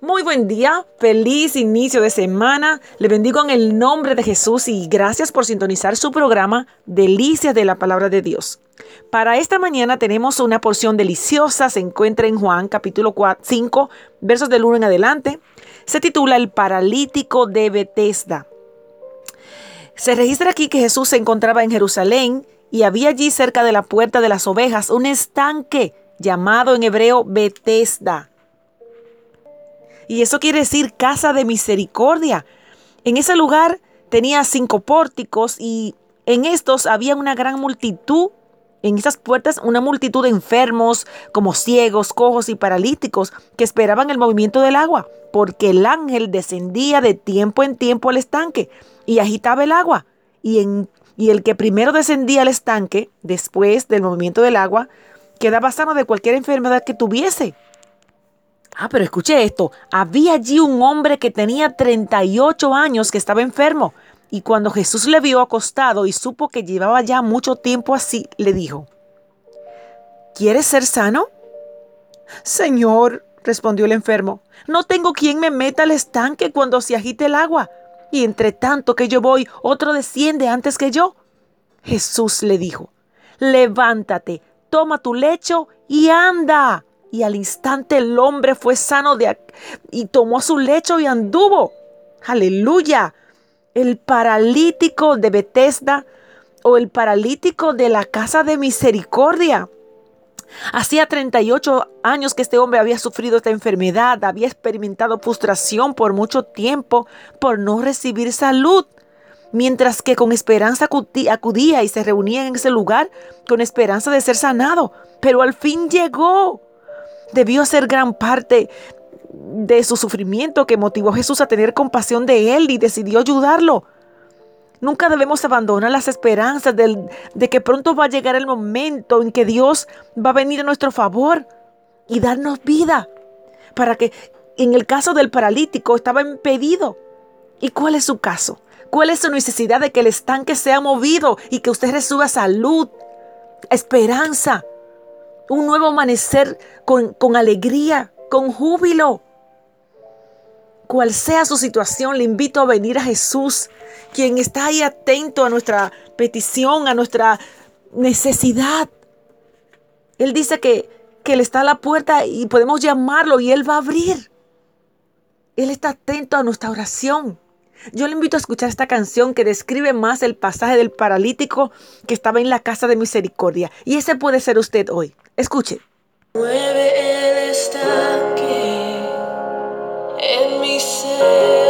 Muy buen día, feliz inicio de semana. Le bendigo en el nombre de Jesús y gracias por sintonizar su programa Delicias de la Palabra de Dios. Para esta mañana tenemos una porción deliciosa, se encuentra en Juan capítulo 5, versos del 1 en adelante. Se titula El paralítico de Bethesda. Se registra aquí que Jesús se encontraba en Jerusalén y había allí cerca de la puerta de las ovejas un estanque llamado en hebreo Bethesda y eso quiere decir casa de misericordia. En ese lugar tenía cinco pórticos y en estos había una gran multitud. En esas puertas una multitud de enfermos, como ciegos, cojos y paralíticos, que esperaban el movimiento del agua, porque el ángel descendía de tiempo en tiempo al estanque y agitaba el agua. Y, el que primero descendía al estanque, después del movimiento del agua, quedaba sano de cualquier enfermedad que tuviese. Ah, pero escuche esto. Había allí un hombre que tenía 38 años que estaba enfermo. Y cuando Jesús le vio acostado y supo que llevaba ya mucho tiempo así, le dijo, ¿Quieres ser sano? Señor, respondió el enfermo, no tengo quien me meta al estanque cuando se agite el agua. Y entre tanto que yo voy, otro desciende antes que yo. Jesús le dijo, levántate, toma tu lecho y anda y al instante el hombre fue sano de, y tomó su lecho y anduvo. Aleluya. El paralítico de Bethesda o el paralítico de la casa de misericordia. Hacía 38 años que este hombre había sufrido esta enfermedad, había experimentado frustración por mucho tiempo por no recibir salud, mientras que con esperanza acudía y se reunía en ese lugar con esperanza de ser sanado, pero al fin llegó debió ser gran parte de su sufrimiento que motivó a Jesús a tener compasión de él y decidió ayudarlo. Nunca debemos abandonar las esperanzas de que pronto va a llegar el momento en que Dios va a venir a nuestro favor y darnos vida. Para que en el caso del paralítico estaba impedido. ¿Y cuál es su caso? ¿Cuál es su necesidad de que el estanque sea movido y que usted reciba salud, esperanza? Un nuevo amanecer con, con alegría, con júbilo. Cual sea su situación, le invito a venir a Jesús, quien está ahí atento a nuestra petición, a nuestra necesidad. Él dice que, que Él está a la puerta y podemos llamarlo y Él va a abrir. Él está atento a nuestra oración. Yo le invito a escuchar esta canción que describe más el pasaje del paralítico que estaba en la casa de misericordia. Y ese puede ser usted hoy. Escuche. Mueve el en mi ser.